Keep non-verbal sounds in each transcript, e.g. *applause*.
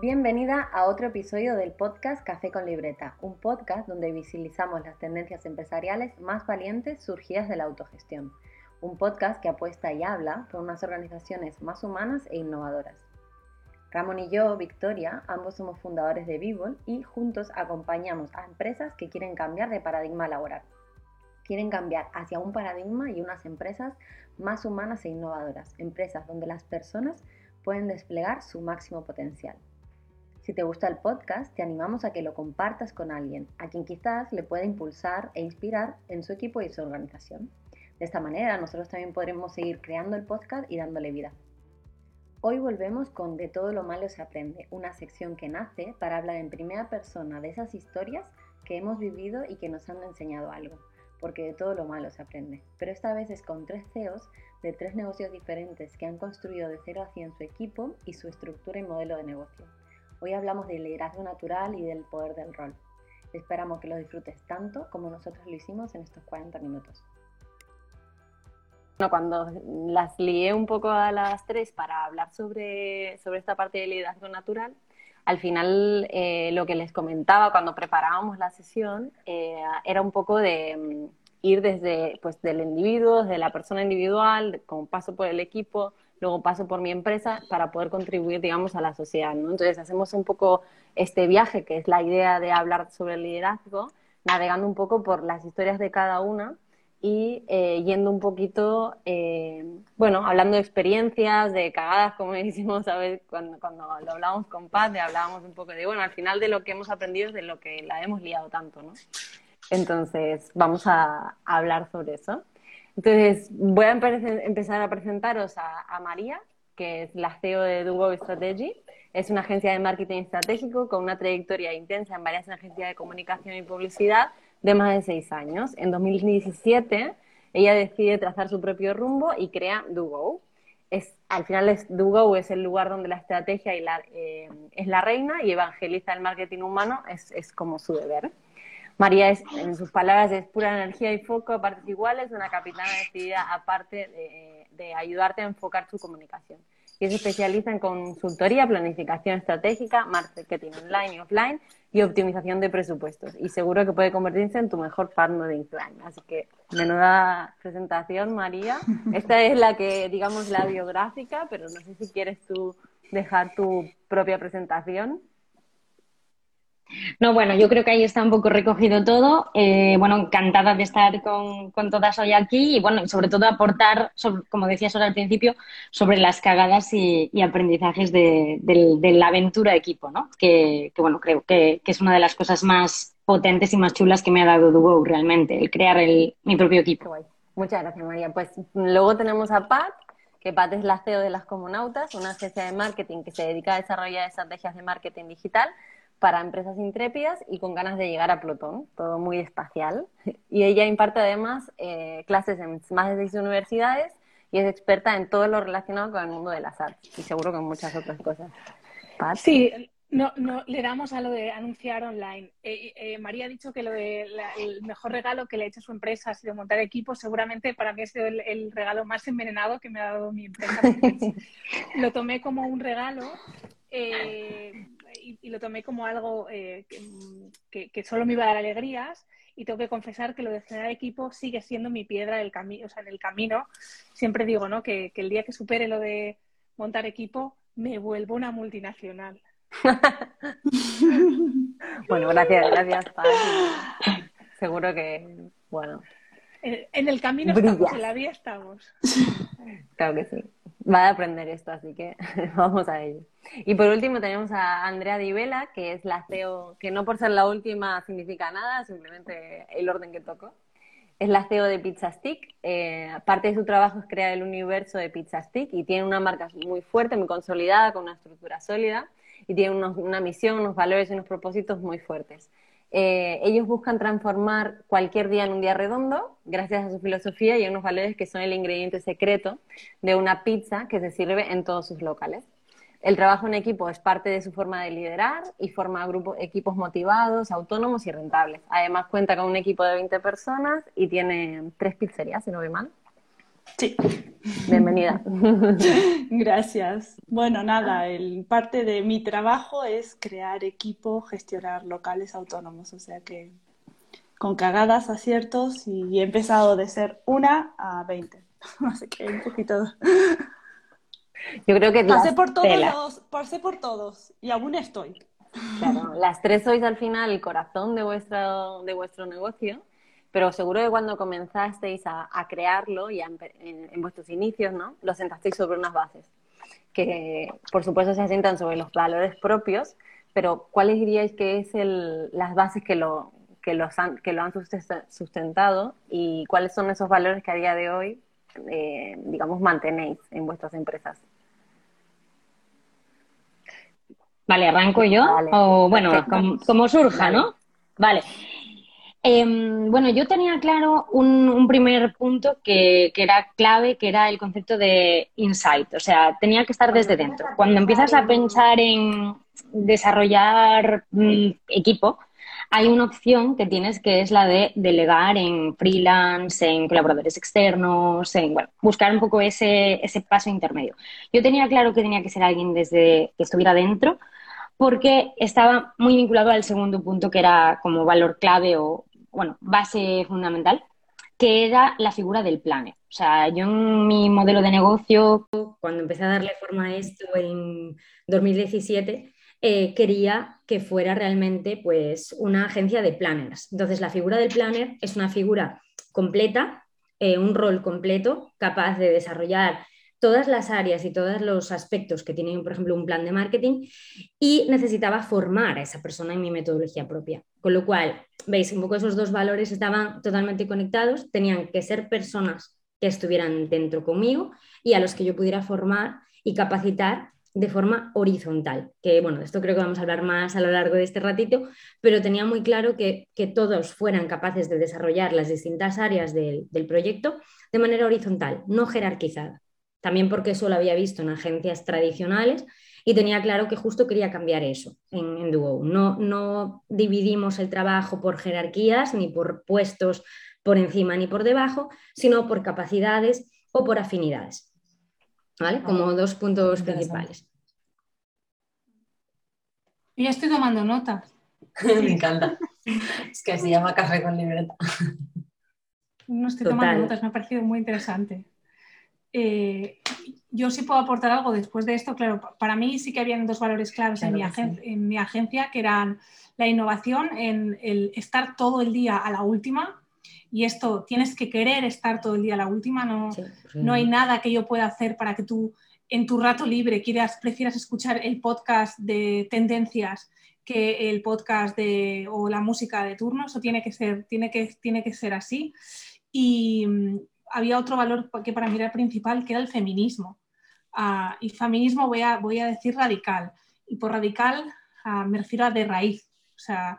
Bienvenida a otro episodio del podcast Café con Libreta, un podcast donde visibilizamos las tendencias empresariales más valientes surgidas de la autogestión. Un podcast que apuesta y habla por unas organizaciones más humanas e innovadoras. Ramón y yo, Victoria, ambos somos fundadores de Vivol y juntos acompañamos a empresas que quieren cambiar de paradigma laboral. Quieren cambiar hacia un paradigma y unas empresas más humanas e innovadoras, empresas donde las personas pueden desplegar su máximo potencial. Si te gusta el podcast, te animamos a que lo compartas con alguien, a quien quizás le pueda impulsar e inspirar en su equipo y su organización. De esta manera, nosotros también podremos seguir creando el podcast y dándole vida. Hoy volvemos con De todo lo malo se aprende, una sección que nace para hablar en primera persona de esas historias que hemos vivido y que nos han enseñado algo, porque de todo lo malo se aprende. Pero esta vez es con tres CEOs de tres negocios diferentes que han construido de cero a 100 su equipo y su estructura y modelo de negocio. Hoy hablamos del liderazgo natural y del poder del rol. Esperamos que lo disfrutes tanto como nosotros lo hicimos en estos 40 minutos. Bueno, cuando las lié un poco a las tres para hablar sobre, sobre esta parte del liderazgo natural, al final eh, lo que les comentaba cuando preparábamos la sesión eh, era un poco de mm, ir desde pues, del individuo, de la persona individual, como paso por el equipo, luego paso por mi empresa para poder contribuir, digamos, a la sociedad, ¿no? Entonces hacemos un poco este viaje, que es la idea de hablar sobre el liderazgo, navegando un poco por las historias de cada una y eh, yendo un poquito, eh, bueno, hablando de experiencias, de cagadas, como *laughs* decimos, ¿sabes? Cuando, cuando lo hablábamos con Paz, hablábamos un poco de, bueno, al final de lo que hemos aprendido es de lo que la hemos liado tanto, ¿no? Entonces, vamos a hablar sobre eso. Entonces, voy a empezar a presentaros a, María, que es la CEO de Dugo Strategy. Es una agencia de marketing estratégico con una trayectoria intensa en varias agencias de comunicación y publicidad de más de seis años. En 2017, ella decide trazar su propio rumbo y crea Dugo. Es, al final, es, Dugo es el lugar donde la estrategia y la, eh, es la reina y evangeliza el marketing humano, es como su deber. María es, en sus palabras, es pura energía y foco a partes iguales, una capitana decidida aparte de, de ayudarte a enfocar tu comunicación. Y se especializa en consultoría, planificación estratégica, marketing online y offline y optimización de presupuestos. Y seguro que puede convertirse en tu mejor partner de offline. Así que, menuda presentación, María. *laughs* Esta es la que, digamos, la biográfica, pero no sé si quieres tú dejar tu propia presentación. No, bueno, yo creo que ahí está un poco recogido todo. Eh, bueno, encantada de estar con, todas hoy aquí y, bueno, sobre todo aportar, como decías ahora al principio, sobre las cagadas y, aprendizajes de, la aventura de equipo, ¿no? Que, bueno, creo que, es una de las cosas más potentes y más chulas que me ha dado Duo realmente, el crear mi propio equipo. Muchas gracias, María. Pues luego tenemos a Pat, que Pat es la CEO de Las Comunautas, una agencia de marketing que se dedica a desarrollar estrategias de marketing digital para empresas intrépidas y con ganas de llegar a Plutón, todo muy espacial. *laughs* Y ella imparte además eh, clases en más de seis universidades y es experta en todo lo relacionado con el mundo de las artes y seguro con muchas otras cosas. Sí, no, no, le damos a lo de anunciar online. Eh, eh, María ha dicho que lo de el mejor regalo que le ha hecho a su empresa ha sido montar equipos. Seguramente para mí ha sido el, regalo más envenenado que me ha dado mi empresa. *laughs* lo tomé como un regalo y, lo tomé como algo eh, que, solo me iba a dar alegrías y tengo que confesar que lo de generar equipo sigue siendo mi piedra del camino, o sea, en el camino. Siempre digo, ¿no? Que, el día que supere lo de montar equipo, me vuelvo una multinacional. *laughs* bueno, gracias, gracias, Seguro que, bueno. En, el camino estamos, en la vía estamos. Claro que sí va a aprender esto, así que *laughs* vamos a ello. Y por último tenemos a Andrea Di Vela, que es la CEO, que no por ser la última significa nada, simplemente el orden que tocó. Es la CEO de Pizza Stick. Eh, parte de su trabajo es crear el universo de Pizza Stick y tiene una marca muy fuerte, muy consolidada, con una estructura sólida y tiene una misión, unos valores y unos propósitos muy fuertes. Eh, ellos buscan transformar cualquier día en un día redondo gracias a su filosofía y a unos valores que son el ingrediente secreto de una pizza que se sirve en todos sus locales. El trabajo en equipo es parte de su forma de liderar y forma grupos, equipos motivados, autónomos y rentables. Además cuenta con un equipo de 20 personas y tiene tres pizzerías, si no ve mal. Sí. Bienvenida. *laughs* Gracias. Bueno, nada, el, parte de mi trabajo es crear equipo, gestionar locales autónomos, o sea que con cagadas, aciertos y he empezado de ser una a veinte. *laughs* Así que un poquito. Yo creo que pasé por todos pasé por todos y aún estoy. Claro, las tres sois al final el corazón de vuestro, de vuestro negocio, pero seguro que cuando comenzasteis a, crearlo y en, vuestros inicios, ¿no? Lo sentasteis sobre unas bases que, por supuesto, se asientan sobre los valores propios, pero ¿cuáles diríais que es el, las bases que lo, que, los han, que lo han sustentado y cuáles son esos valores que a día de hoy, eh, digamos, mantenéis en vuestras empresas? Vale, arranco yo. o bueno, como, surja, ¿no? Vale. Em, bueno, yo tenía claro un, primer punto que, era clave, que era el concepto de insight. O sea, tenía que estar desde dentro. Cuando empiezas a pensar en desarrollar mm, equipo, hay una opción que tienes que es la de delegar en freelance, en colaboradores externos, en bueno, buscar un poco ese, ese paso intermedio. Yo tenía claro que tenía que ser alguien desde que estuviera dentro, porque estaba muy vinculado al segundo punto que era como valor clave o, bueno, base fundamental, que era la figura del planner. O sea, yo en mi modelo de negocio, cuando empecé a darle forma a esto en 2017, eh, quería que fuera realmente pues, una agencia de planners. Entonces, la figura del planner es una figura completa, eh, un rol completo, capaz de desarrollar todas las áreas y todos los aspectos que tiene, por ejemplo, un plan de marketing y necesitaba formar a esa persona en mi metodología propia. Con lo cual, veis, un poco esos dos valores estaban totalmente conectados, tenían que ser personas que estuvieran dentro conmigo y a los que yo pudiera formar y capacitar de forma horizontal, que bueno, esto creo que vamos a hablar más a lo largo de este ratito, pero tenía muy claro que, todos fueran capaces de desarrollar las distintas áreas del proyecto de manera horizontal, no jerarquizada también porque eso lo había visto en agencias tradicionales y tenía claro que justo quería cambiar eso en, en Duo. No, no dividimos el trabajo por jerarquías ni por puestos por encima ni por debajo, sino por capacidades o por afinidades. ¿Vale? Como dos puntos principales. Y estoy tomando notas. *laughs* Me encanta. Es que se llama café con libreta. No estoy tomando notas, me ha parecido muy interesante. Eh, yo sí puedo aportar algo después de esto. Claro, para mí sí que habían dos valores claves en, mi en, mi agencia, que eran la innovación, en el estar todo el día a la última. Y esto, tienes que querer estar todo el día a la última. No, no hay nada que yo pueda hacer para que tú en tu rato libre quieras, prefieras escuchar el podcast de tendencias que el podcast de, o la música de turno. Eso tiene que ser, tiene que, tiene que ser así. Y, había otro valor que para mí era principal, que era el feminismo. Ah, y feminismo voy a, voy a decir radical. Y por radical ah, me refiero a de raíz. O sea,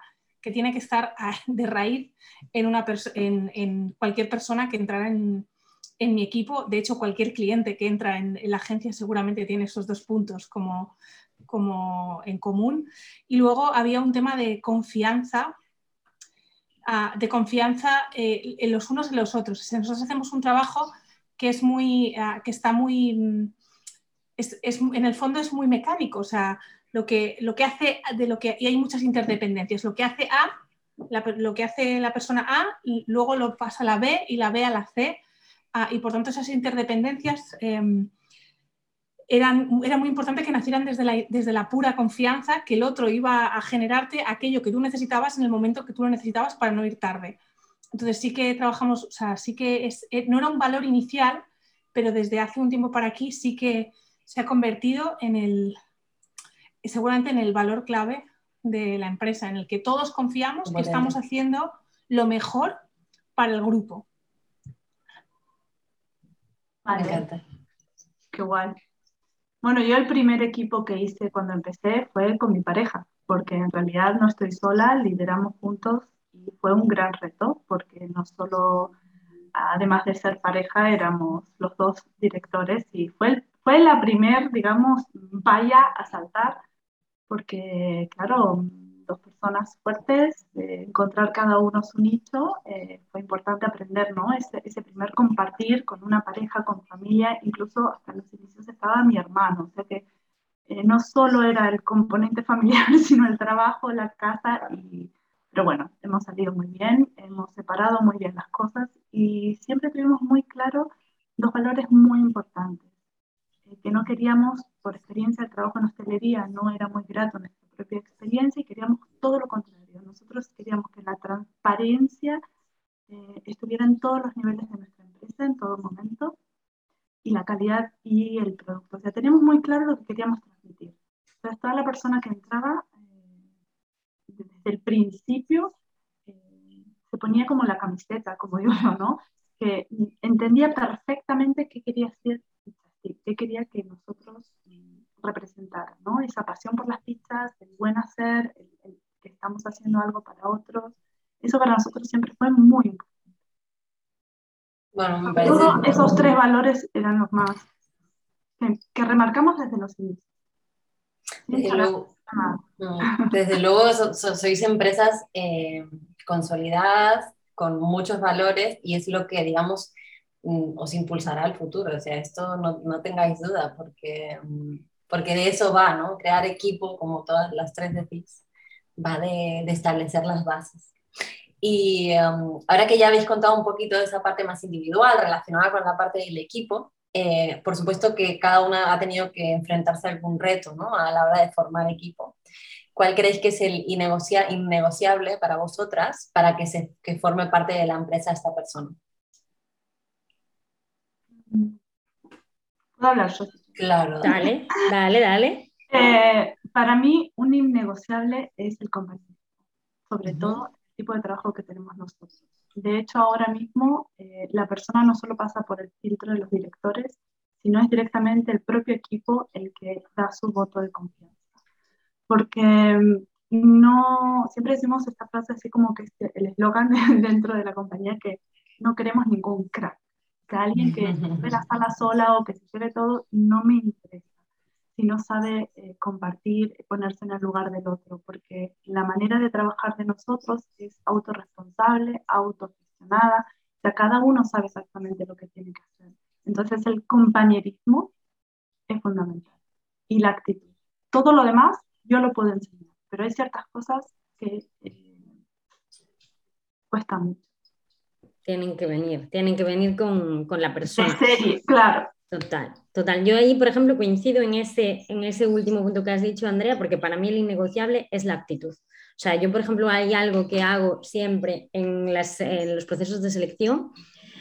tiene que estar ah, *laughs* de raíz en, una en, cualquier persona que entrara en, en, mi equipo. De hecho, cualquier cliente que entra en, la agencia seguramente tiene esos dos puntos como, como en común. Y luego había un tema de confianza de confianza eh, en los unos y los otros. Nosotros hacemos un trabajo que es muy, que está muy, mm, es, en el fondo es muy mecánico, o sea, lo que, lo que hace, de lo que, y hay muchas interdependencias, lo que hace A, lo que hace la persona A, luego lo pasa a la B y la B a la C, y por tanto esas interdependencias em, era muy importante que nacieran desde la, desde la pura confianza que el otro iba a generarte aquello que tú necesitabas en el momento que tú lo necesitabas para no ir tarde. Entonces sí que trabajamos, o sea, sí que es, eh, no era un valor inicial, pero desde hace un tiempo para aquí sí que se ha convertido en el, seguramente en el valor clave de la empresa, en el que todos confiamos que estamos haciendo lo mejor para el grupo. Me encanta. Qué guay. Bueno, yo el primer equipo que hice cuando empecé fue con mi pareja, porque en realidad no estoy sola, lideramos juntos y fue un gran reto, porque no solo, además de ser pareja, éramos los dos directores y fue, fue la primer, digamos, valla a saltar, porque claro, dos personas fuertes, encontrar cada uno su nicho. Eh, fue importante aprender, ¿no? Ese, primer compartir con una pareja, con familia, incluso hasta los inicios estaba mi hermano, o sea que eh, no solo era el componente *laughs* familiar, sino el trabajo, la casa, pero bueno, hemos salido muy bien, hemos separado muy bien las cosas y siempre tuvimos muy claro dos valores muy importantes, eh, que no queríamos, por experiencia, el trabajo en hostelería no era muy grato nuestra propia experiencia y queríamos todo lo contrario. Nosotros queríamos que la transparencia eh, estuviera en todos los niveles de nuestra empresa, en todo momento, y la calidad y el producto. O sea, teníamos muy claro lo que queríamos transmitir. Entonces, toda la persona que entraba, eh, desde el principio, se ponía como la camiseta, como *laughs* digo yo, ¿no? Que entendía perfectamente qué quería hacer qué quería que nosotros mm, representaran, ¿no? Esa pasión por las pizzas, el buen hacer, el, que estamos haciendo algo para otros. Eso para nosotros siempre fue muy importante. Bueno, me parece... Todos esos tres valores eran los más que, remarcamos desde los inicios. Desde luego, desde luego sois empresas eh, consolidadas, con muchos valores y es lo que, digamos, os impulsará al futuro. O sea, esto no, no, tengáis duda, porque, mm, porque de eso va, ¿no? Crear equipo, como todas las tres decís, va de, de establecer las bases. Y um, ahora que ya habéis contado un poquito de esa parte más individual relacionada con la parte del equipo, eh, por supuesto que cada una ha tenido que enfrentarse a algún reto ¿no? a la hora de formar equipo. ¿Cuál creéis que es el innegociable para vosotras para que, se, que forme parte de la empresa esta persona? ¿Puedo hablar yo? Claro. Dale, dale, dale. *laughs* Eh, para mí, un innegociable es el compañero, sobre todo el tipo de trabajo que tenemos nosotros. De hecho, ahora mismo eh, la persona no solo pasa por el filtro de los directores, sino es directamente el propio equipo el que da su voto de confianza. Porque mm, no, siempre decimos esta frase así como que es el eslogan *laughs* dentro de la compañía que no queremos ningún crack que alguien que se la sala sola o que se lleve todo, no me interesa. Si no sabe eh, compartir, ponerse en el lugar del otro, porque la manera de trabajar de nosotros es autorresponsable, autogestionada, o sea, cada uno sabe exactamente lo que tiene que hacer. Entonces el compañerismo es fundamental y la actitud. Todo lo demás yo lo puedo enseñar, pero hay ciertas cosas que eh, cuestan mucho tienen que venir, tienen que venir con, con la persona. serie, claro. Total, total. Yo ahí, por ejemplo, coincido en ese, en ese último punto que has dicho, Andrea, porque para mí el innegociable es la actitud. O sea, yo, por ejemplo, hay algo que hago siempre en, las, en los procesos de selección.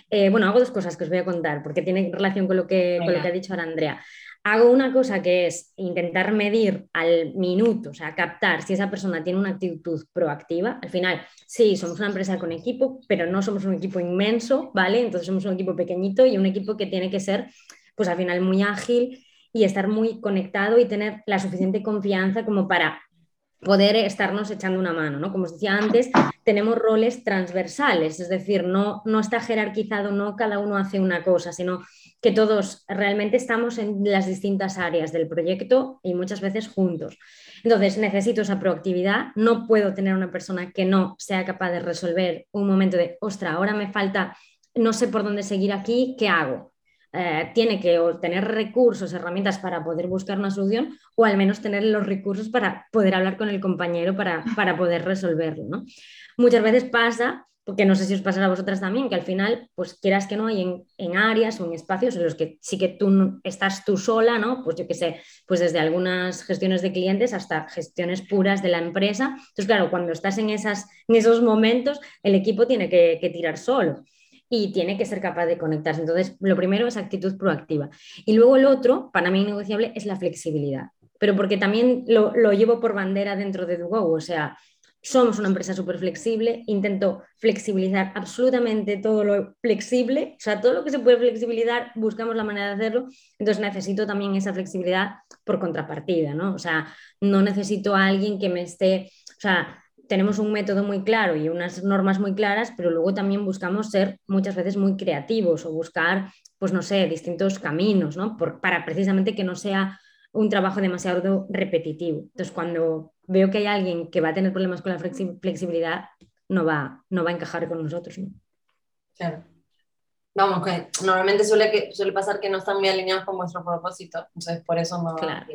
Eh, bueno, hago dos cosas que os voy a contar, porque tiene relación con lo que, con lo que ha dicho ahora Andrea hago una cosa que es intentar medir al minuto, o sea, captar si esa persona tiene una actitud proactiva. Al final, sí, somos una empresa con equipo, pero no somos un equipo inmenso, ¿vale? Entonces somos un equipo pequeñito y un equipo que tiene que ser, pues al final, muy ágil y estar muy conectado y tener la suficiente confianza como para poder estarnos echando una mano, ¿no? Como os decía antes, tenemos roles transversales, es decir, no, no está jerarquizado, no cada uno hace una cosa, sino que todos realmente estamos en las distintas áreas del proyecto y muchas veces juntos. Entonces, necesito esa proactividad, no puedo tener una persona que no sea capaz de resolver un momento de, ostra, ahora me falta, no sé por dónde seguir aquí, ¿qué hago? Eh, tiene que tener recursos, herramientas para poder buscar una solución o al menos tener los recursos para poder hablar con el compañero para, para poder resolverlo. ¿no? Muchas veces pasa porque no sé si os pasará a vosotras también, que al final, pues quieras que no, hay en, en, áreas o en espacios en los que sí que tú estás tú sola, ¿no? Pues yo qué sé, pues desde algunas gestiones de clientes hasta gestiones puras de la empresa. Entonces, claro, cuando estás en, esas, en esos momentos, el equipo tiene que, que tirar solo y tiene que ser capaz de conectarse. Entonces, lo primero es actitud proactiva. Y luego el otro, para mí negociable, es la flexibilidad. Pero porque también lo, lo llevo por bandera dentro de Dugo, o sea, somos una empresa súper flexible, intento flexibilizar absolutamente todo lo flexible, o sea, todo lo que se puede flexibilizar, buscamos la manera de hacerlo, entonces necesito también esa flexibilidad por contrapartida, ¿no? O sea, no necesito a alguien que me esté, o sea, tenemos un método muy claro y unas normas muy claras, pero luego también buscamos ser muchas veces muy creativos o buscar, pues no sé, distintos caminos, ¿no? para precisamente que no sea un trabajo demasiado repetitivo. Entonces, cuando veo que hay alguien que va a tener problemas con la flexibilidad, no va, no va a encajar con nosotros. Claro. Vamos, que normalmente suele, que, suele pasar que no están muy alineados con vuestro propósito, entonces por eso no claro.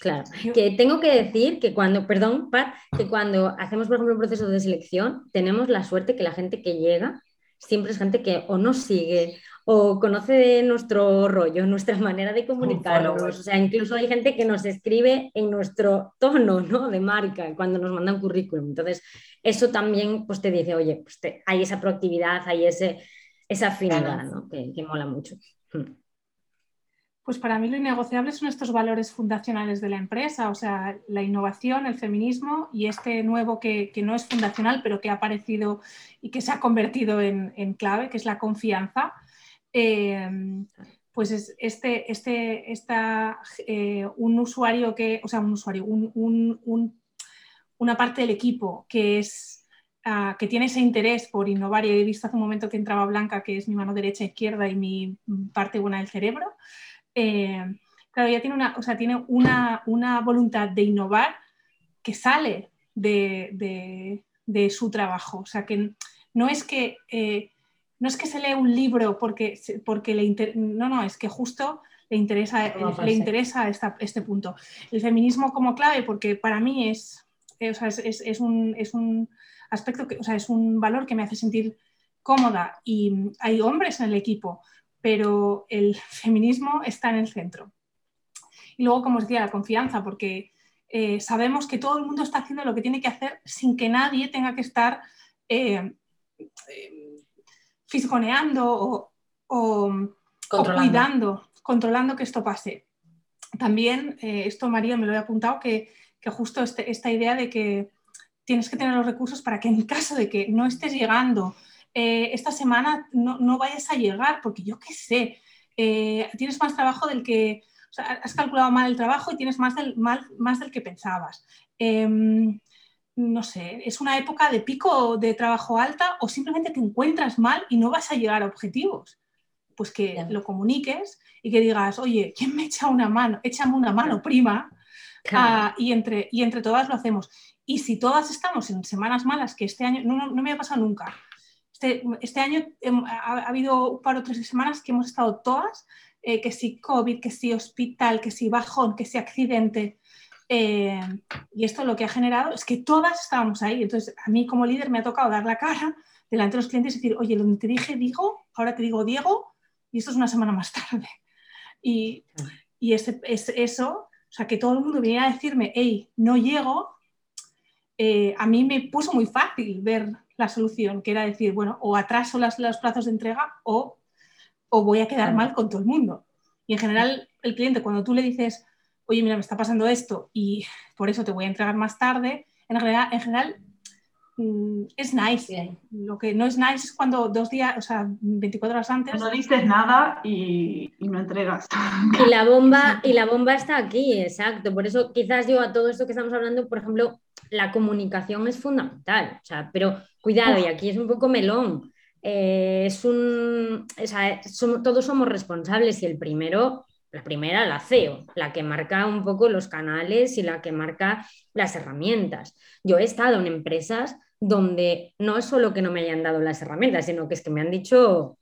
Claro, que tengo que decir que cuando, perdón, Pat, que cuando hacemos, por ejemplo, un proceso de selección, tenemos la suerte que la gente que llega siempre es gente que o nos sigue o conoce nuestro rollo, nuestra manera de comunicarnos. O sea, incluso hay gente que nos escribe en nuestro tono ¿no? de marca cuando nos manda un currículum. Entonces, eso también pues, te dice, oye, pues hay esa proactividad, hay ese, esa afinidad ¿no? que, que mola mucho. Pues para mí lo innegociable son estos valores fundacionales de la empresa, o sea, la innovación, el feminismo y este nuevo que, no es fundacional, pero que ha aparecido y que se ha convertido en, clave, que es la confianza. Em, pues es este, este, esta, eh, un usuario que, o sea, un usuario, una parte del equipo que es ah, que tiene ese interés por innovar y he visto hace un momento que entraba Blanca, que es mi mano derecha izquierda y mi parte buena del cerebro, eh, claro, ella tiene, una, o sea, tiene una, una, voluntad de innovar que sale de, de, su trabajo. O sea, que no es que, eh, no es que se lee un libro porque, porque le no, no, es que justo le interesa, le interesa este punto. El feminismo como clave, porque para mí es, eh, o sea, es, es, un, es, un, aspecto, que, o sea, es un valor que me hace sentir cómoda y hay hombres en el equipo pero el feminismo está en el centro. Y luego, como os decía, la confianza, porque eh, sabemos que todo el mundo está haciendo lo que tiene que hacer sin que nadie tenga que estar eh, eh, fisgoneando o, cuidando, controlando que esto pase. También, esto María me lo he apuntado, que, justo este, esta idea de que tienes que tener los recursos para que en caso de que no estés llegando eh, esta semana no, vayas a llegar, porque yo qué sé, eh, tienes más trabajo del que, o sea, has calculado mal el trabajo y tienes más del, más del que pensabas. Em, no sé, es una época de pico de trabajo alta o simplemente te encuentras mal y no vas a llegar a objetivos. Pues que lo comuniques y que digas, oye, ¿quién me echa una mano? Échame una mano, prima. Ah, y, entre, y entre todas lo hacemos. Y si todas estamos en semanas malas, que este año no, no me ha pasado nunca, este, este, año ha, habido un par o tres semanas que hemos estado todas, eh, que si COVID, que si hospital, que si bajón, que si accidente. Eh, y esto lo que ha generado es que todas estábamos ahí. Entonces, a mí como líder me ha tocado dar la cara delante de los clientes y decir, oye, donde te dije digo, ahora te digo Diego, y esto es una semana más tarde. Y, y es eso, o sea, que todo el mundo viniera a decirme, hey, no llego, eh, a mí me puso muy fácil ver la solución, que era decir, bueno, o atraso las, los plazos de entrega o, o voy a quedar mal con todo el mundo. Y en general, el cliente, cuando tú le dices, oye, mira, me está pasando esto y por eso te voy a entregar más tarde, en general, en general es nice. Lo que no es nice es cuando dos días, o sea, 24 horas antes. No dices nada y, y, no entregas. *laughs* Y la bomba, y la bomba está aquí, exacto. Por eso quizás yo a todo esto que estamos hablando, por ejemplo, la comunicación es fundamental. O sea, pero cuidado, y aquí es un poco melón. Eh, es un, todos somos responsables y el primero, la primera, la CEO, la que marca un poco los canales y la que marca las herramientas. Yo he estado en empresas donde no es solo que no me hayan dado las herramientas, sino que es que me han dicho,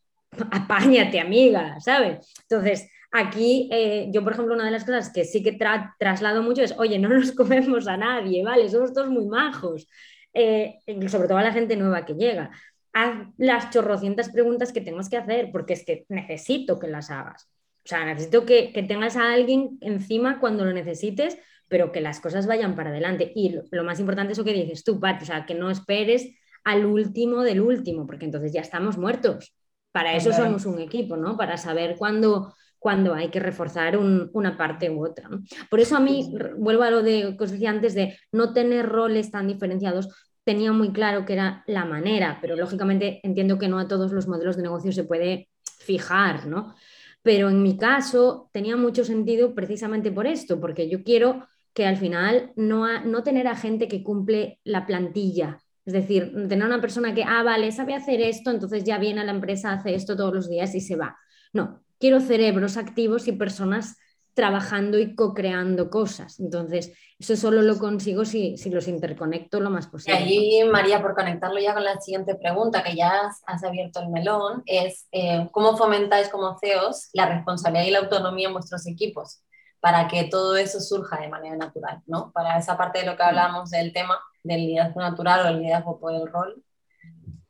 apáñate amiga, ¿sabes? Entonces, Aquí, eh, yo, por ejemplo, una de las cosas que sí que traslado mucho es, oye, no nos *laughs* comemos a nadie, ¿vale? Somos todos muy majos, eh, sobre todo a la gente nueva que llega. Haz las chorrocientas preguntas que tengas que hacer, porque es que necesito que las hagas. O sea, necesito que, tengas a alguien encima cuando lo necesites, pero que las cosas vayan para adelante. Y lo, más importante es lo que dices tú, Pat, o sea, que no esperes al último del último, porque entonces ya estamos muertos. Para eso somos un equipo, ¿no? Para saber cuándo cuando hay que reforzar una parte u otra. Por eso a mí, vuelvo a lo de, que os decía antes, de no tener roles tan diferenciados, tenía muy claro que era la manera, pero lógicamente entiendo que no a todos los modelos de negocio se puede fijar, ¿no? Pero en mi caso tenía mucho sentido precisamente por esto, porque yo quiero que al final no, no tener a gente que cumple la plantilla, es decir, tener una persona que, ah, vale, sabe hacer esto, entonces ya viene a la empresa, hace esto todos los días y se va. No, quiero cerebros activos y personas trabajando y co-creando cosas. Entonces, eso solo lo consigo si, si, los interconecto lo más posible. Y allí, María, por conectarlo ya con la siguiente pregunta, que ya has, abierto el melón, es eh, ¿cómo fomentáis como CEOs la responsabilidad y la autonomía en vuestros equipos? Para que todo eso surja de manera natural, ¿no? Para esa parte de lo que hablábamos del tema del liderazgo natural o el liderazgo por el rol,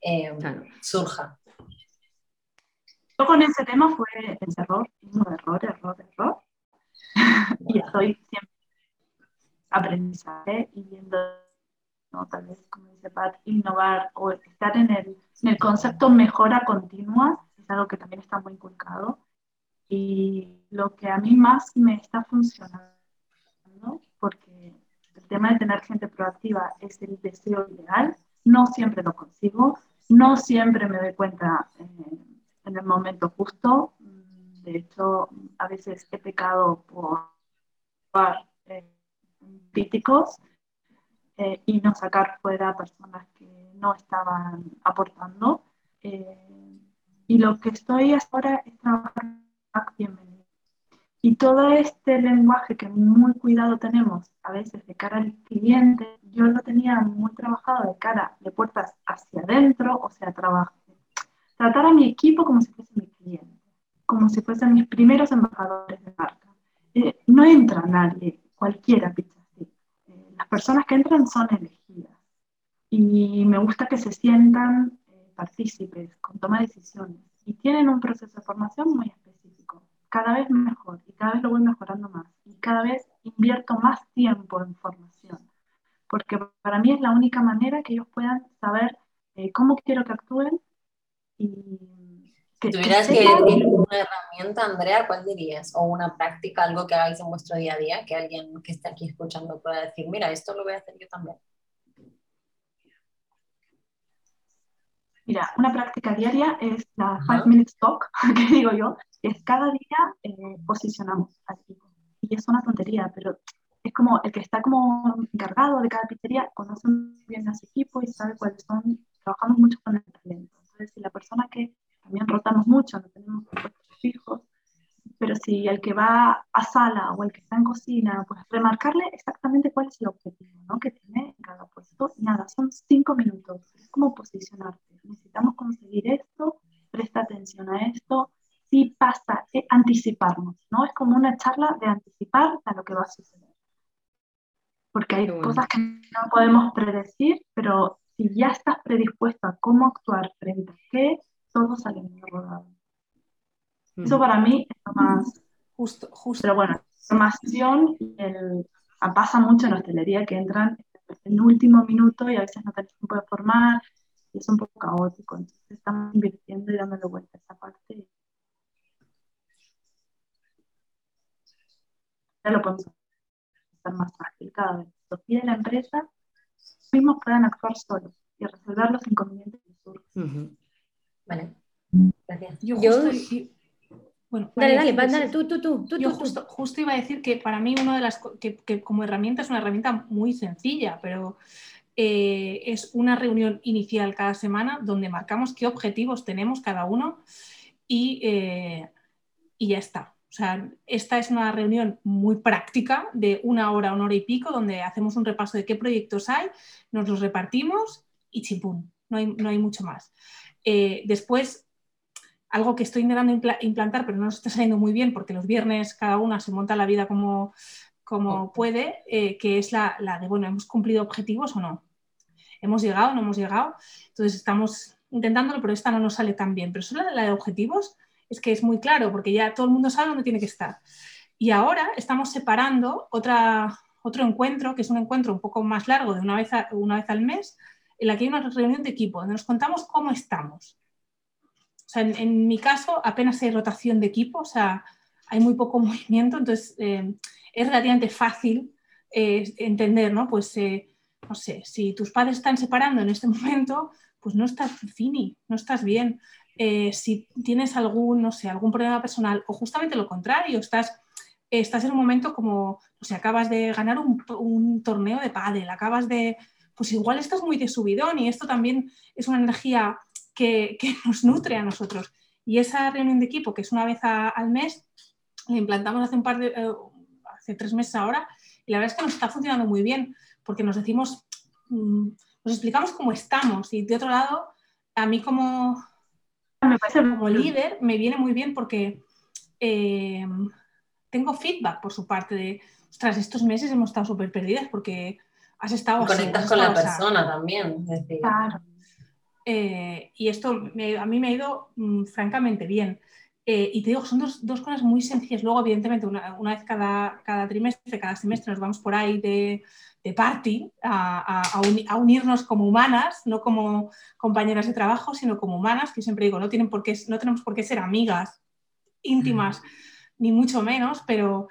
eh, surja. Yo con ese tema fue el error, error, error. Y estoy siempre aprendizaje y viendo, ¿no? tal vez, como dice Pat, innovar o estar en el, en el concepto mejora continua, es algo que también está muy inculcado. Y lo que a mí más me está funcionando, porque el tema de tener gente proactiva es el deseo ideal, no siempre lo consigo, no siempre me doy cuenta eh, en el momento justo. De hecho, a veces he pecado por eh, críticos eh, y no sacar fuera personas que no estaban aportando. Eh, y lo que estoy ahora es trabajar bienvenido. Y todo este lenguaje que muy cuidado tenemos a veces de cara al cliente, yo lo tenía muy trabajado de cara de puertas hacia adentro, o sea, trabajo. Tratar a mi equipo como si fuese mi cliente, como si fuesen mis primeros embajadores de marca. Eh, no entra nadie, cualquiera pizza eh, las personas que entran son elegidas. Y me gusta que se sientan eh, partícipes con toma de decisiones. Y tienen un proceso de formación muy específico, cada vez mejor y cada vez lo voy mejorando más. Y cada vez invierto más tiempo en formación, porque para mí es la única manera que ellos puedan saber cómo quiero que actúen y si tuvieras que decir una herramienta, Andrea, ¿cuál dirías? O una práctica, algo que hagáis en vuestro día a día, que alguien que esté aquí escuchando pueda decir, mira, esto lo voy a hacer yo también. Mira, una práctica diaria es la 5 minutes talk, *laughs* que digo yo, es cada día eh, posicionamos equipo. Y es una tontería, pero es como el que está como encargado de cada pizzería, conoce bien a su equipo y sabe cuáles son, trabajamos mucho con el talento. Entonces, si la persona que también rotamos mucho, no tenemos puestos fijos, pero si el que va a sala o el que está en cocina, pues remarcarle exactamente cuál es el objetivo ¿no? que tiene en cada puesto. Nada, son cinco minutos, es como posicionarte. Necesitamos conseguir esto, presta atención a esto, si pasa, es anticiparnos, ¿no? Es como una charla de anticipar a lo que va a suceder. Porque hay cosas que no podemos predecir, pero si ya estás predispuesto a cómo actuar frente a qué, todo sale muy rodado. Eso para mí es lo más justo. justo. Pero bueno, formación el, pasa mucho en la hostelería que entran en el último minuto y a veces no tenés tiempo de formar y es un poco caótico. Entonces estamos invirtiendo y dándole vuelta a esa parte. Ya lo podemos hacer más fácil cada vez. Los pide la empresa, mismos puedan actuar solos y resolver los inconvenientes que surgen. Vale. Gracias. Yo, bueno, dale, dale, dale, tú, tú, tú, tú, Yo justo, justo, iba a decir que para mí una de las que, que, como herramienta es una herramienta muy sencilla, pero eh, es una reunión inicial cada semana donde marcamos qué objetivos tenemos cada uno y, eh, y ya está. O sea, esta es una reunión muy práctica de una hora, una hora y pico, donde hacemos un repaso de qué proyectos hay, nos los repartimos y chipún, no hay, no hay mucho más. Eh, después, algo que estoy intentando implantar, pero no nos está saliendo muy bien porque los viernes cada una se monta la vida como, como puede, eh, que es la, de, bueno, ¿hemos cumplido objetivos o no? ¿Hemos llegado o no hemos llegado? Entonces estamos intentándolo, pero esta no nos sale tan bien. Pero solo la de objetivos es que es muy claro porque ya todo el mundo sabe dónde tiene que estar. Y ahora estamos separando otra, otro encuentro, que es un encuentro un poco más largo, de una vez, una vez al mes, en la que hay una reunión de equipo, donde nos contamos cómo estamos. Sea, en, mi caso apenas hay rotación de equipo, o sea, hay muy poco *laughs* movimiento, entonces eh, es relativamente fácil eh, entender, ¿no? Pues, eh, no sé, si tus padres están separando en este *laughs* momento, pues no estás fini, no estás bien. si tienes algún, no sé, algún problema personal o justamente lo contrario, estás, estás en un momento como, o sea, acabas de ganar un, un torneo de pádel, acabas de, pues igual estás muy de subidón y esto también es una energía que, nos nutre a nosotros. Y esa reunión de equipo, que es una vez al mes, la implantamos hace un par de, eh, hace tres meses ahora, y la verdad es que nos está funcionando muy bien, porque nos decimos, mm, nos explicamos cómo estamos, y de otro lado, a mí como, como líder me viene muy bien porque eh, tengo feedback por su parte de, ostras, estos meses hemos estado súper perdidas porque has estado... conectas con la persona también. Claro. Eh, y esto a mí me ha ido mm, francamente bien. Eh, y te digo, son dos, dos, cosas muy sencillas. Luego, evidentemente, una, una, vez cada, cada trimestre, cada semestre nos vamos por ahí de, de party a, a, a, unirnos como humanas, no como compañeras de trabajo, sino como humanas, que siempre digo, no, tienen por qué, no tenemos por qué ser amigas íntimas, ni mucho menos, pero,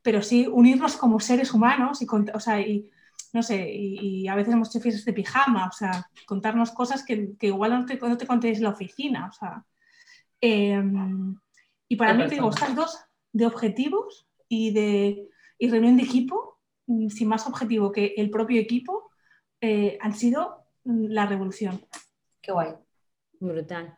pero sí unirnos como seres humanos y, o sea, y no sé, y, a veces hemos hecho fiestas de pijama, o sea, contarnos cosas que, que igual no te, no te contéis en la oficina, o sea. Em, y para mí, te digo, estas dos de objetivos y de y reunión de equipo, mm, sin más objetivo que el propio equipo, eh, han sido mm, la revolución. Qué guay. Brutal.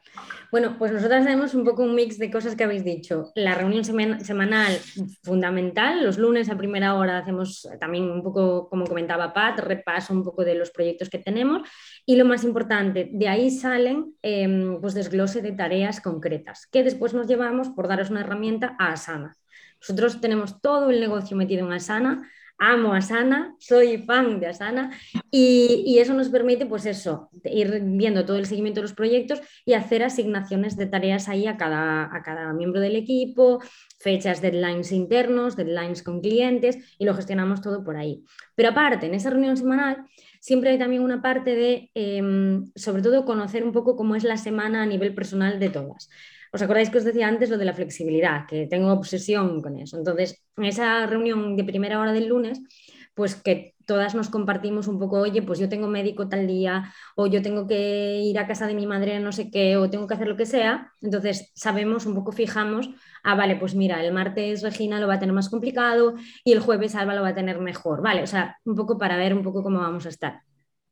Bueno, pues nosotras tenemos un poco un mix de cosas que habéis dicho. La reunión semanal fundamental, los lunes a primera hora hacemos también un poco, como comentaba Pat, repaso un poco de los proyectos que tenemos y lo más importante, de ahí salen em, pues desglose de tareas concretas que después nos llevamos por daros una herramienta a Asana. Nosotros tenemos todo el negocio metido en Asana, amo Asana, soy fan de Asana y, eso nos permite pues eso, ir viendo todo el seguimiento de los proyectos y hacer asignaciones de tareas ahí a cada, a cada miembro del equipo, fechas, deadlines internos, deadlines con clientes y lo gestionamos todo por ahí. Pero aparte, en esa reunión semanal siempre hay también una parte de, em, sobre todo, conocer un poco cómo es la semana a nivel personal de todas. ¿Os acordáis que os decía antes lo de la flexibilidad? Que tengo obsesión con eso. Entonces, en esa reunión de primera hora del lunes, pues que todas nos compartimos un poco, oye, pues yo tengo médico tal día, o yo tengo que ir a casa de mi madre no sé qué, o tengo que hacer lo que sea. Entonces, sabemos, un poco fijamos, ah, vale, pues mira, el martes Regina lo va a tener más complicado y el jueves Alba lo va a tener mejor, ¿vale? O sea, un poco para ver un poco cómo vamos a estar.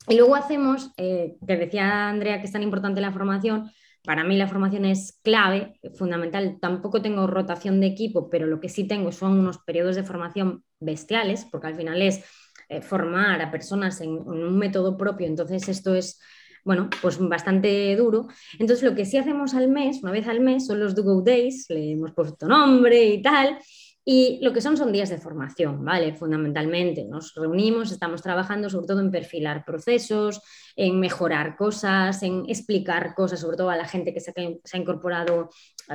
Y luego hacemos, eh, que decía Andrea que es tan importante la formación, para mí la formación es clave, fundamental. Tampoco tengo rotación de equipo, pero lo que sí tengo son unos periodos de formación bestiales, porque al final es eh, formar a personas en, un método propio. Entonces esto es, bueno, pues bastante duro. Entonces lo que sí hacemos al mes, una vez al mes, son los Do Go Days, le hemos puesto nombre y tal. Y lo que son son días de formación, ¿vale? Fundamentalmente. Nos reunimos, estamos trabajando sobre todo en perfilar procesos, en mejorar cosas, en explicar cosas, sobre todo a la gente que se ha, incorporado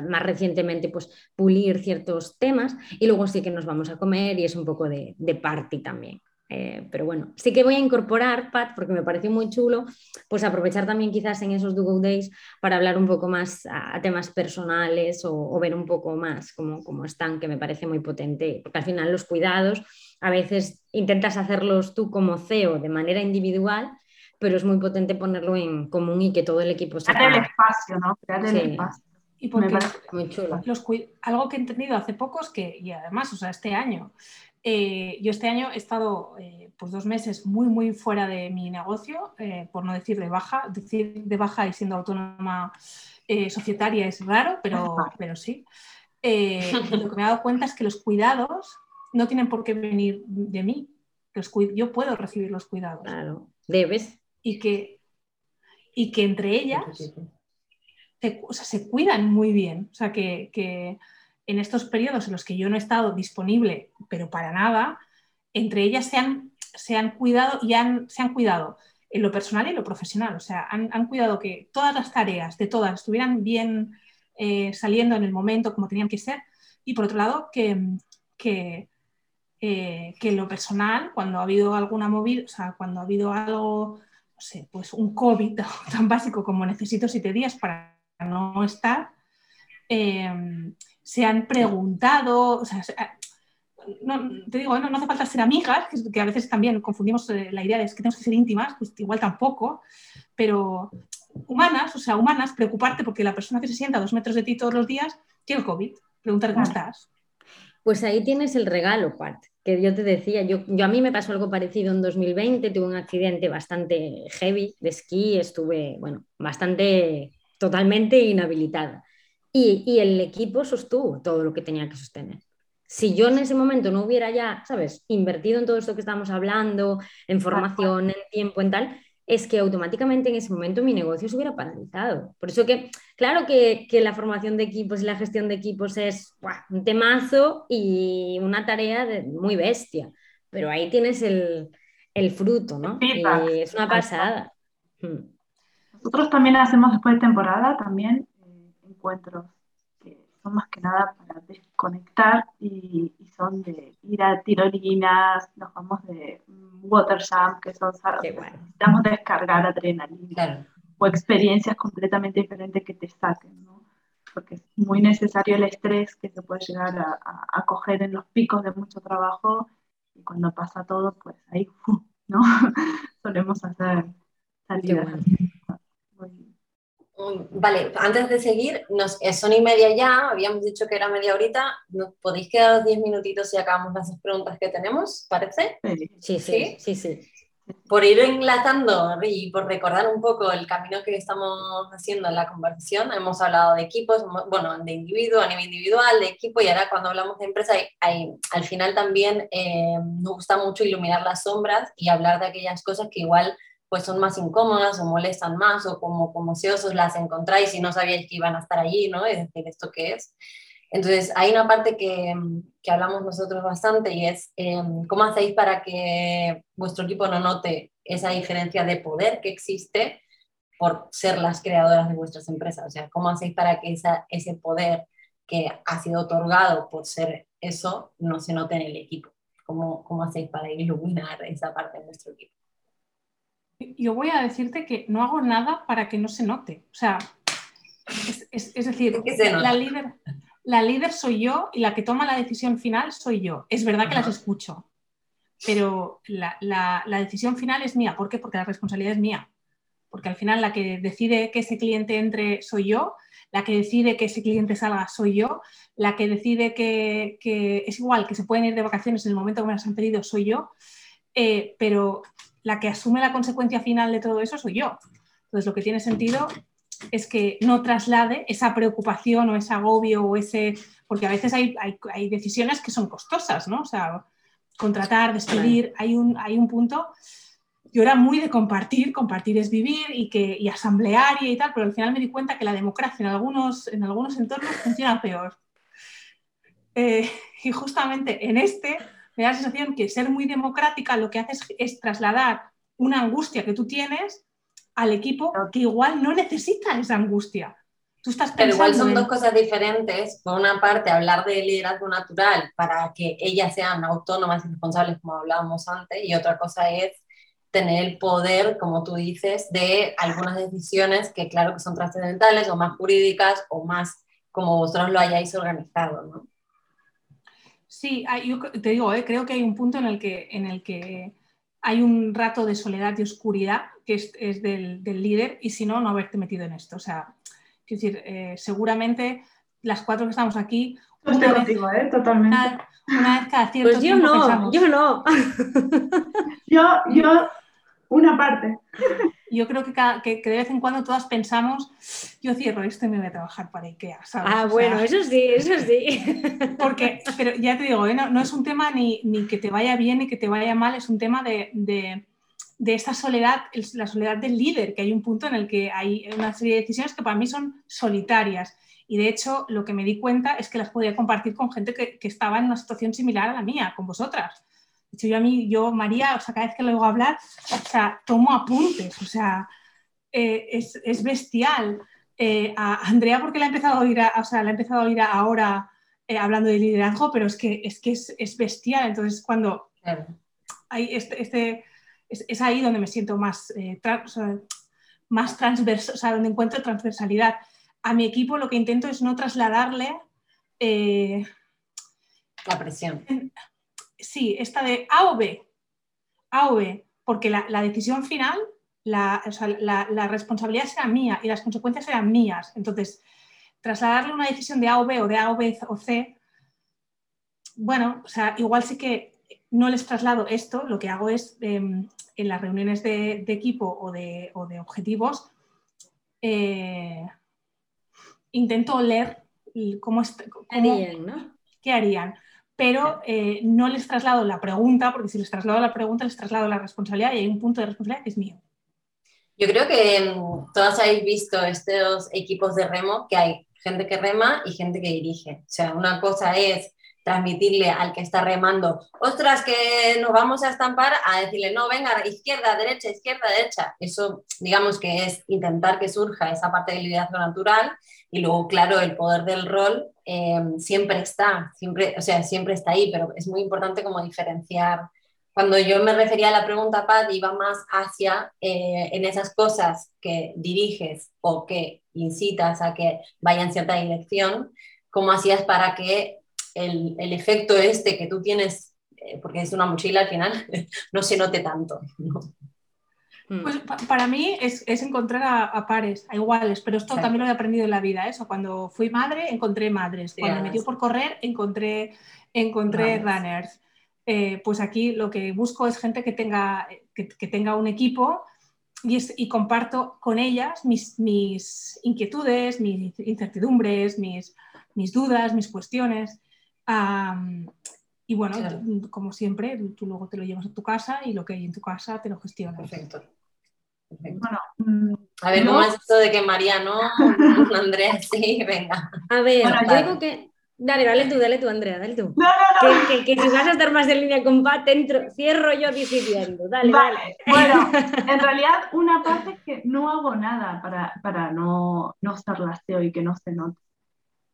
más recientemente, pues pulir ciertos temas. Y luego sí que nos vamos a comer y es un poco de, party también. Eh, pero bueno, sí que voy a incorporar, Pat, porque me pareció muy chulo, pues aprovechar también quizás en esos Do Days para hablar un poco más a, temas personales o, ver un poco más cómo, cómo, están, que me parece muy potente, porque al final los cuidados a veces intentas hacerlos tú como CEO de manera individual, pero es muy potente ponerlo en común y que todo el equipo se... el espacio, ¿no? Crear el espacio. Y porque muy chulo. algo que he entendido hace poco es que, y además, o sea, este año, eh, yo este año he estado eh, pues dos meses muy, muy fuera de mi negocio, eh, por no decir de baja. Decir de baja y siendo autónoma societaria es raro, pero, pero sí. lo que me he dado cuenta es que los cuidados no tienen por qué venir de mí. Los yo puedo recibir los cuidados. Claro, debes. Y que, y que entre ellas se, se cuidan muy bien. O sea, que, que en estos periodos en los que yo no he estado disponible, pero para nada, entre ellas se han, se han cuidado y han, se han cuidado en lo personal y en lo profesional. O sea, han, cuidado que todas las tareas de todas estuvieran bien eh, saliendo en el momento como tenían que ser. Y por otro lado, que, que, eh, que en lo personal, cuando ha habido alguna móvil, o sea, cuando ha habido algo, no sé, pues un COVID *laughs* tan básico como necesito siete días para no estar, eh, se han preguntado, o sea, no, te digo, no, hace falta ser amigas, que, a veces también confundimos eh, la idea de que tenemos que ser íntimas, pues igual tampoco, pero humanas, o sea, humanas, preocuparte porque la persona que se sienta a dos metros de ti todos los días tiene el COVID, preguntar cómo estás. Pues ahí tienes el regalo, Pat, que yo te decía, yo, yo a mí me pasó algo parecido en 2020, tuve un accidente bastante heavy de esquí, estuve, bueno, bastante, totalmente inhabilitada. Y, el equipo sostuvo todo lo que tenía que sostener. si yo en ese momento no hubiera ya, ¿sabes?, invertido en todo esto que estamos hablando, en formación, en tiempo, en tal, es que automáticamente en ese momento mi negocio se hubiera paralizado. Por eso que, claro que, la formación de equipos y la gestión de equipos es un temazo y una tarea muy bestia, pero ahí tienes el, fruto, ¿no? es una pasada. Nosotros también hacemos después de temporada también encuentros que son más que nada para desconectar y, son de ir a tirolinas, nos vamos de water jump, que son, necesitamos descargar adrenalina o experiencias completamente diferentes que te saquen, ¿no? Porque es muy necesario el estrés que se puede llegar a, coger en los picos de mucho trabajo y cuando pasa todo, pues ahí, *laughs* ¿no? *laughs* Solemos hacer salidas. Mm, vale, antes de seguir, nos, son y media ya, habíamos dicho que era media horita, ¿nos podéis quedar 10 minutitos y acabamos las preguntas que tenemos, parece? Sí, sí, sí, sí. Por ir enlazando y por recordar un poco el camino que estamos haciendo en la conversación, hemos hablado de equipos, bueno, de individuo, a nivel individual, de equipo, y ahora cuando hablamos de empresa, hay, al final también eh, nos gusta mucho iluminar las sombras y hablar de aquellas cosas que igual pues son más incómodas o molestan más o como, como si os las encontráis y no sabíais que iban a estar allí, ¿no? Es decir, ¿esto qué es? Entonces, hay una parte que, que hablamos nosotros bastante y es em, cómo hacéis para que vuestro equipo no note esa diferencia de poder que existe por ser las creadoras de vuestras empresas. O sea, cómo hacéis para que esa, ese poder que ha sido otorgado por ser eso no se note en el equipo. ¿Cómo, cómo hacéis para iluminar esa parte de vuestro equipo? Yo voy a decirte que no hago nada para que no se note. O sea, es, decir, la líder, la líder soy yo y la que toma la decisión final soy yo. Es verdad que las escucho, pero la, decisión final es mía. ¿Por qué? Porque la responsabilidad es mía. Porque al final la que decide que ese cliente entre soy yo, la que decide que ese cliente salga soy yo, la que decide que, es igual, que se pueden ir de vacaciones en el momento que me las han pedido soy yo, eh, pero la que asume la consecuencia final de todo eso soy yo. Entonces, lo que tiene sentido es que no traslade esa preocupación o ese agobio o ese... Porque a veces hay, decisiones que son costosas, ¿no? O sea, contratar, despedir, hay un, hay un punto... Yo era muy de compartir, compartir es vivir y, que, y asamblear y tal, pero al final me di cuenta que la democracia en algunos, en algunos entornos funciona peor. Eh, y justamente en este me da la sensación que ser muy democrática lo que hace es, trasladar una angustia que tú tienes al equipo que igual no necesita esa angustia. Tú estás Pero igual son dos cosas diferentes. Por una parte, hablar de liderazgo natural para que ellas sean autónomas y responsables, como hablábamos antes, y otra cosa es tener el poder, como tú dices, de algunas decisiones que claro que son trascendentales o más jurídicas o más como vosotros lo hayáis organizado, ¿no? Sí, yo te digo, eh, creo que hay un punto en el que, en el que hay un rato de soledad y oscuridad que es, del, líder y si no, no haberte metido en esto. O sea, quiero decir, eh, seguramente las cuatro que estamos aquí... Una vez, ¿eh? Totalmente. Una, vez cada cierto pues yo no, yo no. yo, yo, una parte. Yo creo que, que, de vez en cuando todas pensamos, yo cierro esto y me voy a trabajar para IKEA, ¿sabes? Ah, bueno, eso sí, eso sí. *laughs* Porque, pero ya te digo, ¿eh? no, es un tema ni, ni, que te vaya bien ni que te vaya mal, es un tema de, de, de esta soledad, la soledad del líder, que hay un punto en el que hay una serie de decisiones que para mí son solitarias. Y de hecho, lo que me di cuenta es que las podía compartir con gente que, que estaba en una situación similar a la mía, con vosotras hecho, yo a mí, yo, María, o sea, cada vez que le oigo hablar, o sea, tomo apuntes, o sea, eh, es, bestial. Eh, a Andrea, porque la he empezado a oír, o sea, la he empezado a oír ahora eh, hablando de liderazgo, pero es que es, que es, bestial. Entonces, cuando hay este, este es, ahí donde me siento más, más transverso, o sea, donde encuentro transversalidad. A mi equipo lo que intento es no trasladarle la presión sí, esta de A o B, A o B, porque la, decisión final, la, responsabilidad será mía y las consecuencias serán mías. Entonces, trasladarle una decisión de A o B o de A o B o C, bueno, o sea, igual sí que no les traslado esto, lo que hago es em, en las reuniones de, equipo o de, objetivos, eh, intento leer cómo, ¿Qué harían? ¿no? ¿Qué harían? Pero eh, no les traslado la pregunta, porque si les traslado la pregunta, les traslado la responsabilidad y hay un punto de responsabilidad que es mío. Yo creo que todas habéis visto estos equipos de remo, que hay gente que rema y gente que dirige. O sea, una cosa es transmitirle al que está remando, ostras, que nos vamos a estampar, a decirle, no, venga, izquierda, derecha, izquierda, derecha. Eso, digamos que es intentar que surja esa parte del liderazgo natural y luego, claro, el poder del rol eh, siempre está, siempre, o sea, siempre está ahí, pero es muy importante como diferenciar. Cuando yo me refería a la pregunta, Pat, iba más hacia eh, en esas cosas que diriges o que incitas a que vayan en cierta dirección, ¿cómo hacías para que el, el efecto este que tú tienes, eh, porque es una mochila al final, *laughs* no se note tanto. Mm. Pues para mí es, es encontrar a, pares, a iguales, pero esto también lo he aprendido en la vida. Eso, cuando fui madre, encontré madres. Cuando me dio por correr, encontré, encontré runners. Eh, pues aquí lo que busco es gente que tenga, que, que tenga un equipo y, y, comparto con ellas mis, mis inquietudes, mis incertidumbres, mis, mis dudas, mis cuestiones y bueno, como siempre, tú luego te lo llevas a tu casa y lo que hay en tu casa te lo gestionas. Perfecto. Bueno, mm, a ver, ¿cómo es esto de que María no? *laughs* Andrea, sí, venga. A ver, yo digo que. Dale, dale tú, dale tú, Andrea, dale tú. Que, que, si vas a estar más en línea con Pat, entro, cierro yo decidiendo. Dale, vale. Bueno, *laughs* en realidad, una parte es que no hago nada para, para no, no ser laseo y que no se note.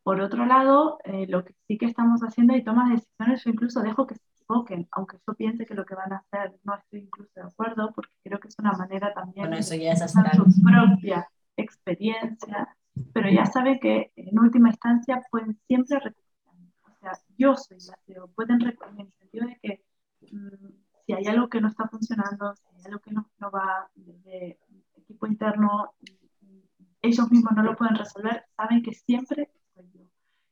Por otro lado, eh, lo que sí que estamos haciendo y tomas decisiones, yo incluso dejo que se equivoquen, aunque yo piense que lo que van a hacer no estoy incluso de acuerdo, porque creo que es una manera también de hacer su propia experiencia, pero ya sabe que en última instancia pueden siempre. O sea, yo soy la CEO, pueden reconocer en el sentido de que mm, si hay algo que no está funcionando, si hay algo que no, no va desde equipo interno, ellos mismos no lo pueden resolver, saben que siempre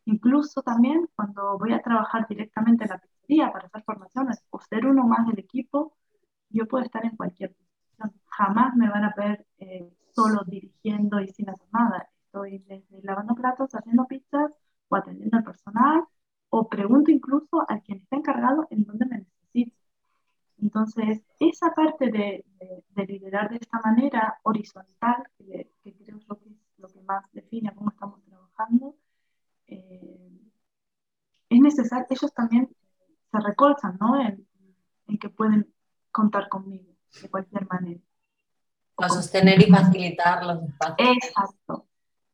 Incluso también cuando voy a trabajar directamente en la pizzería para hacer formaciones o ser uno más del equipo, yo puedo estar en cualquier posición. Jamás me van a ver eh, solo dirigiendo y sin hacer nada. Estoy desde lavando platos, haciendo pizzas o atendiendo al personal o pregunto incluso a quien está encargado en dónde me necesito. Entonces, esa parte de, liderar de esta manera horizontal, que, que creo es lo que, lo que más define cómo estamos trabajando, eh, es necesario, ellos también se recolzan ¿no? en, que pueden contar conmigo de cualquier manera. Para sostener y facilitar los espacios. Exacto.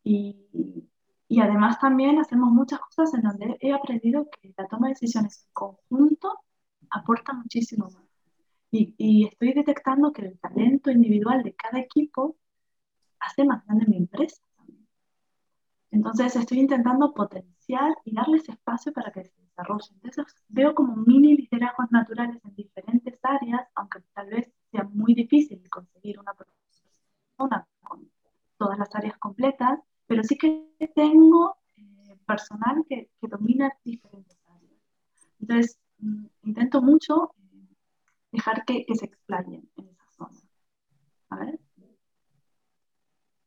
Y, y, además también hacemos muchas cosas en donde he aprendido que la toma de decisiones en conjunto aporta muchísimo más. Y, y estoy detectando que el talento individual de cada equipo hace más grande mi empresa. Entonces estoy intentando potenciar y darles espacio para que se desarrollen. Entonces veo como mini liderazgos naturales en diferentes áreas, aunque tal vez sea muy difícil conseguir una persona con todas las áreas completas, pero sí que tengo eh, personal que, domina diferentes áreas. Entonces mm, intento mucho eh, dejar que, que se explayen en esa zona. A ver.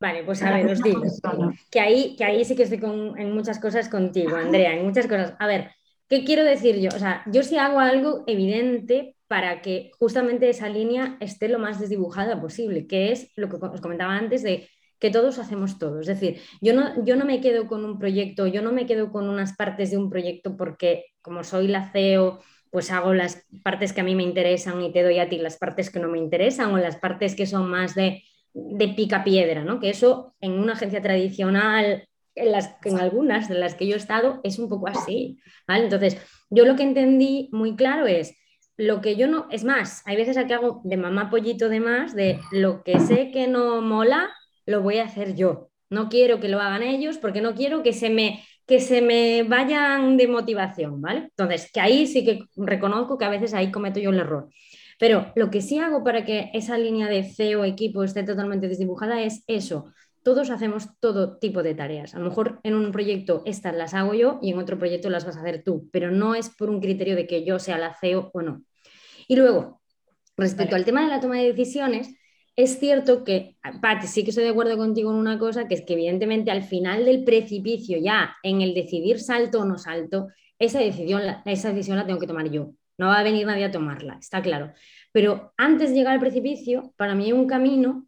Vale, pues a ver, os digo *laughs* que ahí, que ahí sí que estoy en muchas cosas contigo, Andrea, en muchas cosas. A ver, ¿qué quiero decir yo? O sea, yo sí hago algo evidente para que justamente esa línea esté lo más desdibujada posible, que es lo que os comentaba antes de que todos hacemos todo. Es decir, yo no, yo no me quedo con un proyecto, yo no me quedo con unas partes de un proyecto porque como soy la CEO, pues hago las partes que a mí me interesan y te doy a ti las partes que no me interesan o las partes que son más de de pica piedra, ¿no? Que eso en una agencia tradicional, en, las, en algunas de las que yo he estado, es un poco así, ¿vale? Entonces, yo lo que entendí muy claro es, lo que yo no, es más, hay veces que hago de mamá pollito de más, de lo que sé que no mola, lo voy a hacer yo. No quiero que lo hagan ellos porque no quiero que se me, que se me vayan de motivación, ¿vale? Entonces, que ahí sí que reconozco que a veces ahí cometo yo el error. Pero lo que sí hago para que esa línea de CEO equipo esté totalmente desdibujada es eso. Todos hacemos todo tipo de tareas. A lo mejor en un proyecto estas las hago yo y en otro proyecto las vas a hacer tú, pero no es por un criterio de que yo sea la CEO o no. Y luego, respecto al tema de la toma de decisiones, es cierto que, Pati, sí que estoy de acuerdo contigo en una cosa, que es que evidentemente al final del precipicio, ya en el decidir salto o no salto, esa decisión, esa decisión la tengo que tomar yo. No va a venir nadie a tomarla, está claro. Pero antes de llegar al precipicio, para mí hay un camino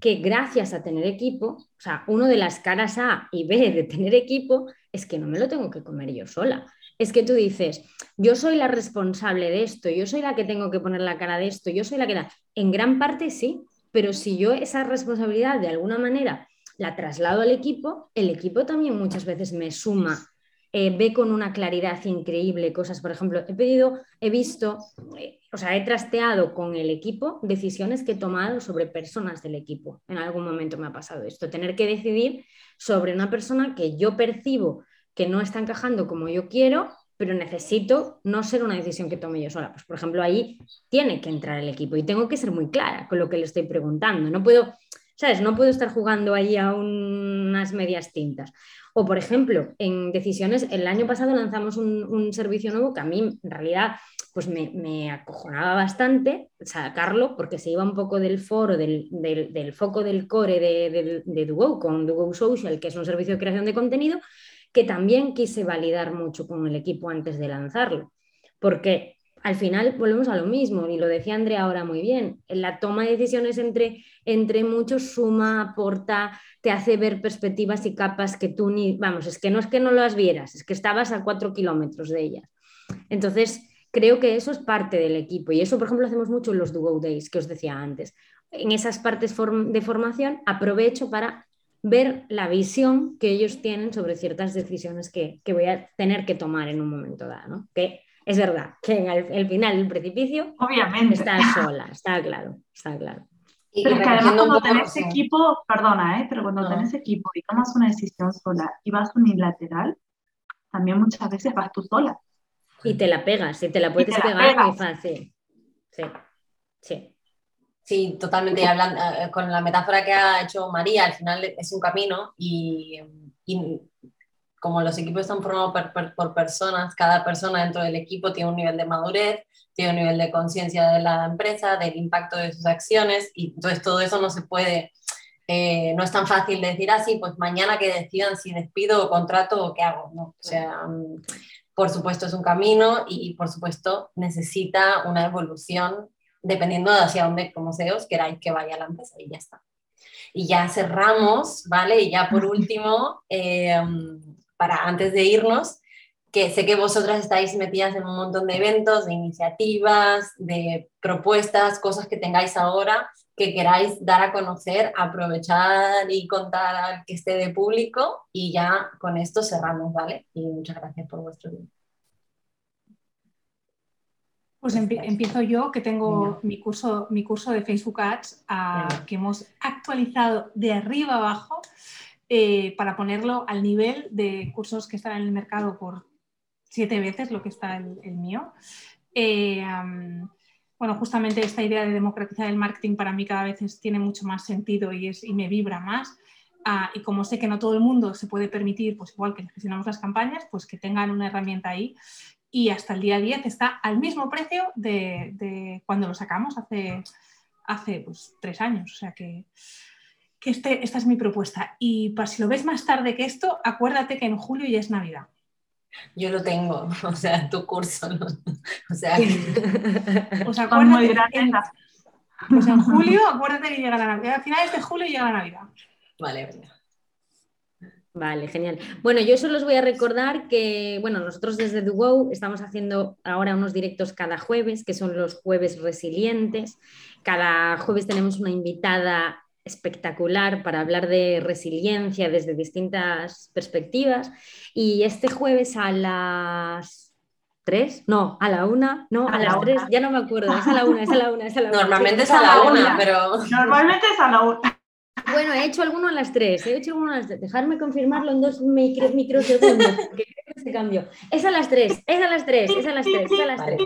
que gracias a tener equipo, o sea, uno de las caras A y B de tener equipo es que no me lo tengo que comer yo sola. Es que tú dices, yo soy la responsable de esto, yo soy la que tengo que poner la cara de esto, yo soy la que da. En gran parte sí, pero si yo esa responsabilidad de alguna manera la traslado al equipo, el equipo también muchas veces me suma, eh, ve con una claridad increíble cosas. Por ejemplo, he pedido, he visto, eh, o sea, he trasteado con el equipo decisiones que he tomado sobre personas del equipo. En algún momento me ha pasado esto, tener que decidir sobre una persona que yo percibo que no está encajando como yo quiero, pero necesito no ser una decisión que tome yo sola. Pues, por ejemplo, ahí tiene que entrar el equipo y tengo que ser muy clara con lo que le estoy preguntando. No puedo, ¿sabes? No puedo estar jugando ahí a unas medias tintas. O, por ejemplo, en decisiones, el año pasado lanzamos un, servicio nuevo que a mí, en realidad, pues me, acojonaba bastante sacarlo porque se iba un poco del foro, del, foco del core de, de, Duo con Duo Social, que es un servicio de creación de contenido, que también quise validar mucho con el equipo antes de lanzarlo, porque al final volvemos a lo mismo, y lo decía Andrea ahora muy bien, la toma de decisiones entre, entre muchos suma, aporta, te hace ver perspectivas y capas que tú ni, vamos, es que no es que no las vieras, es que estabas a cuatro kilómetros de ellas. Entonces, creo que eso es parte del equipo y eso, por ejemplo, hacemos mucho en los Duo Days que os decía antes. En esas partes de formación aprovecho para ver la visión que ellos tienen sobre ciertas decisiones que, voy a tener que tomar en un momento dado, ¿no? Que es verdad que en el, final del precipicio Obviamente. está sola, está claro, está claro. pero que además cuando tenés equipo, perdona, ¿eh? pero cuando tenés equipo y tomas una decisión sola y vas unilateral, también muchas veces vas tú sola. Y te la pegas, y te la puedes pegar muy fácil. Sí, sí. Sí, totalmente. Hablando, eh, con la metáfora que ha hecho María, al final es un camino y, como los equipos están formados por, personas, cada persona dentro del equipo tiene un nivel de madurez, tiene un nivel de conciencia de la empresa, del impacto de sus acciones y entonces todo eso no se puede, eh, no es tan fácil decir así, ah, pues mañana que decidan si despido o contrato o qué hago, ¿no? O sea, mm, por supuesto es un camino y por supuesto necesita una evolución dependiendo de hacia dónde, como os queráis que vaya la empresa y ya está. Y ya cerramos, ¿vale? Y ya por *laughs* último, em, para antes de irnos, que sé que vosotras estáis metidas en un montón de eventos, de iniciativas, de propuestas, cosas que tengáis ahora que queráis dar a conocer, aprovechar y contar al que esté de público. Y ya con esto cerramos, ¿vale? Y muchas gracias por vuestro tiempo. Pues empiezo yo, que tengo mi curso, mi curso de Facebook Ads ah, que hemos actualizado de arriba abajo eh, para ponerlo al nivel de cursos que están en el mercado por siete veces lo que está el, mío. Eh, bueno, justamente esta idea de democratizar el marketing para mí cada vez tiene mucho más sentido y, es, y me vibra más. Ah, y como sé que no todo el mundo se puede permitir, pues igual que gestionamos las campañas, pues que tengan una herramienta ahí y hasta el día 10 está al mismo precio de, cuando lo sacamos hace, hace pues, tres años. O sea que, este, esta es mi propuesta. Y para si lo ves más tarde que esto, acuérdate que en julio ya es Navidad. Yo lo tengo, *laughs* o sea, tu curso. O sea, *laughs* pues acuérdate, en, pues en *laughs* julio, acuérdate que llega la Navidad. A finales de julio llega la Navidad. Vale, venga. Vale, genial. Bueno, yo solo os voy a recordar que, bueno, nosotros desde Duo estamos haciendo ahora unos directos cada jueves, que son los jueves resilientes. Cada jueves tenemos una invitada espectacular para hablar de resiliencia desde distintas perspectivas. Y este jueves a las tres, no, a la una, no, a, las tres, ya no me acuerdo, es a la una, es a la una, es a la una. Normalmente es a la una, pero... Normalmente es a la una. Bueno, he hecho alguno a las tres, he hecho alguno a las tres. Dejarme confirmarlo en dos microsegundos, porque se cambió. Es a las tres, es a las tres, es a las tres, es a las tres.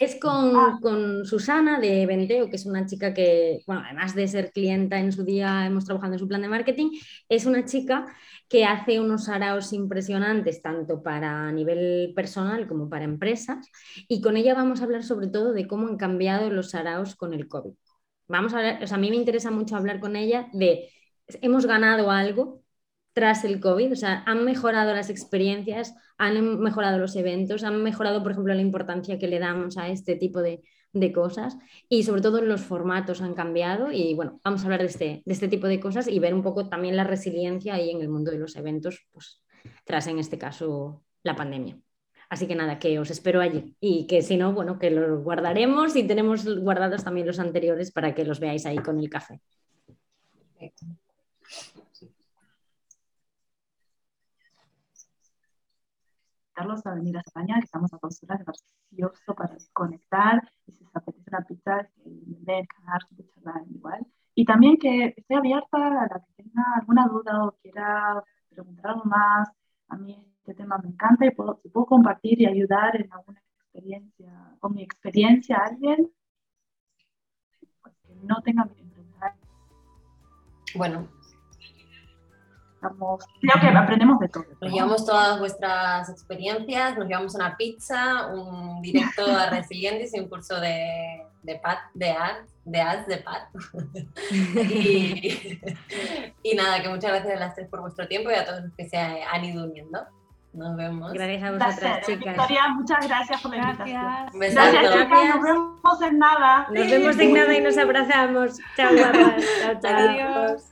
Es con, con Susana de Venteo, que es una chica que, bueno, además de ser clienta en su día, hemos trabajado en su plan de marketing, es una chica que hace unos araos impresionantes, tanto para nivel personal como para empresas, y con ella vamos a hablar sobre todo de cómo han cambiado los araos con el COVID. Vamos a ver, o sea, a mí me interesa mucho hablar con ella de, hemos ganado algo tras el COVID? O sea, ¿han mejorado las experiencias? ¿Han mejorado los eventos? ¿Han mejorado, por ejemplo, la importancia que le damos a este tipo de, cosas? Y sobre todo los formatos han cambiado. Y bueno, vamos a hablar de este, de este tipo de cosas y ver un poco también la resiliencia ahí en el mundo de los eventos, pues tras en este caso la pandemia. Así que nada, que os espero allí y que si no, bueno, que los guardaremos y tenemos guardados también los anteriores para que los veáis ahí con el café. Invitarlos a venir a España, que estamos a dos horas, gracioso para conectar y si os apetece una pizza, ver, cagar, charlar igual. Y también que esté abierta a la que tenga alguna duda o quiera preguntar algo más. A mí este tema me encanta y puedo, puedo compartir y ayudar en alguna experiencia, con mi experiencia a alguien, pues que no tenga que enfrentar. Bueno. creo que aprendemos de todo. Nos llevamos todas vuestras experiencias, nos llevamos una pizza, un directo a *laughs* Resilientes y un curso de, de PAD, de ads, de ads de PAD. *laughs* y, y, nada, que muchas gracias a las tres por vuestro tiempo y a todos los que se han ido uniendo. Nos vemos. Gracias a vosotras, chicas. Victoria, muchas gracias por la invitación. Gracias. Gracias, chicas. Nos vemos en nada. Nos vemos en nada y nos abrazamos. Chao, guapas. Chao, chao. Adiós.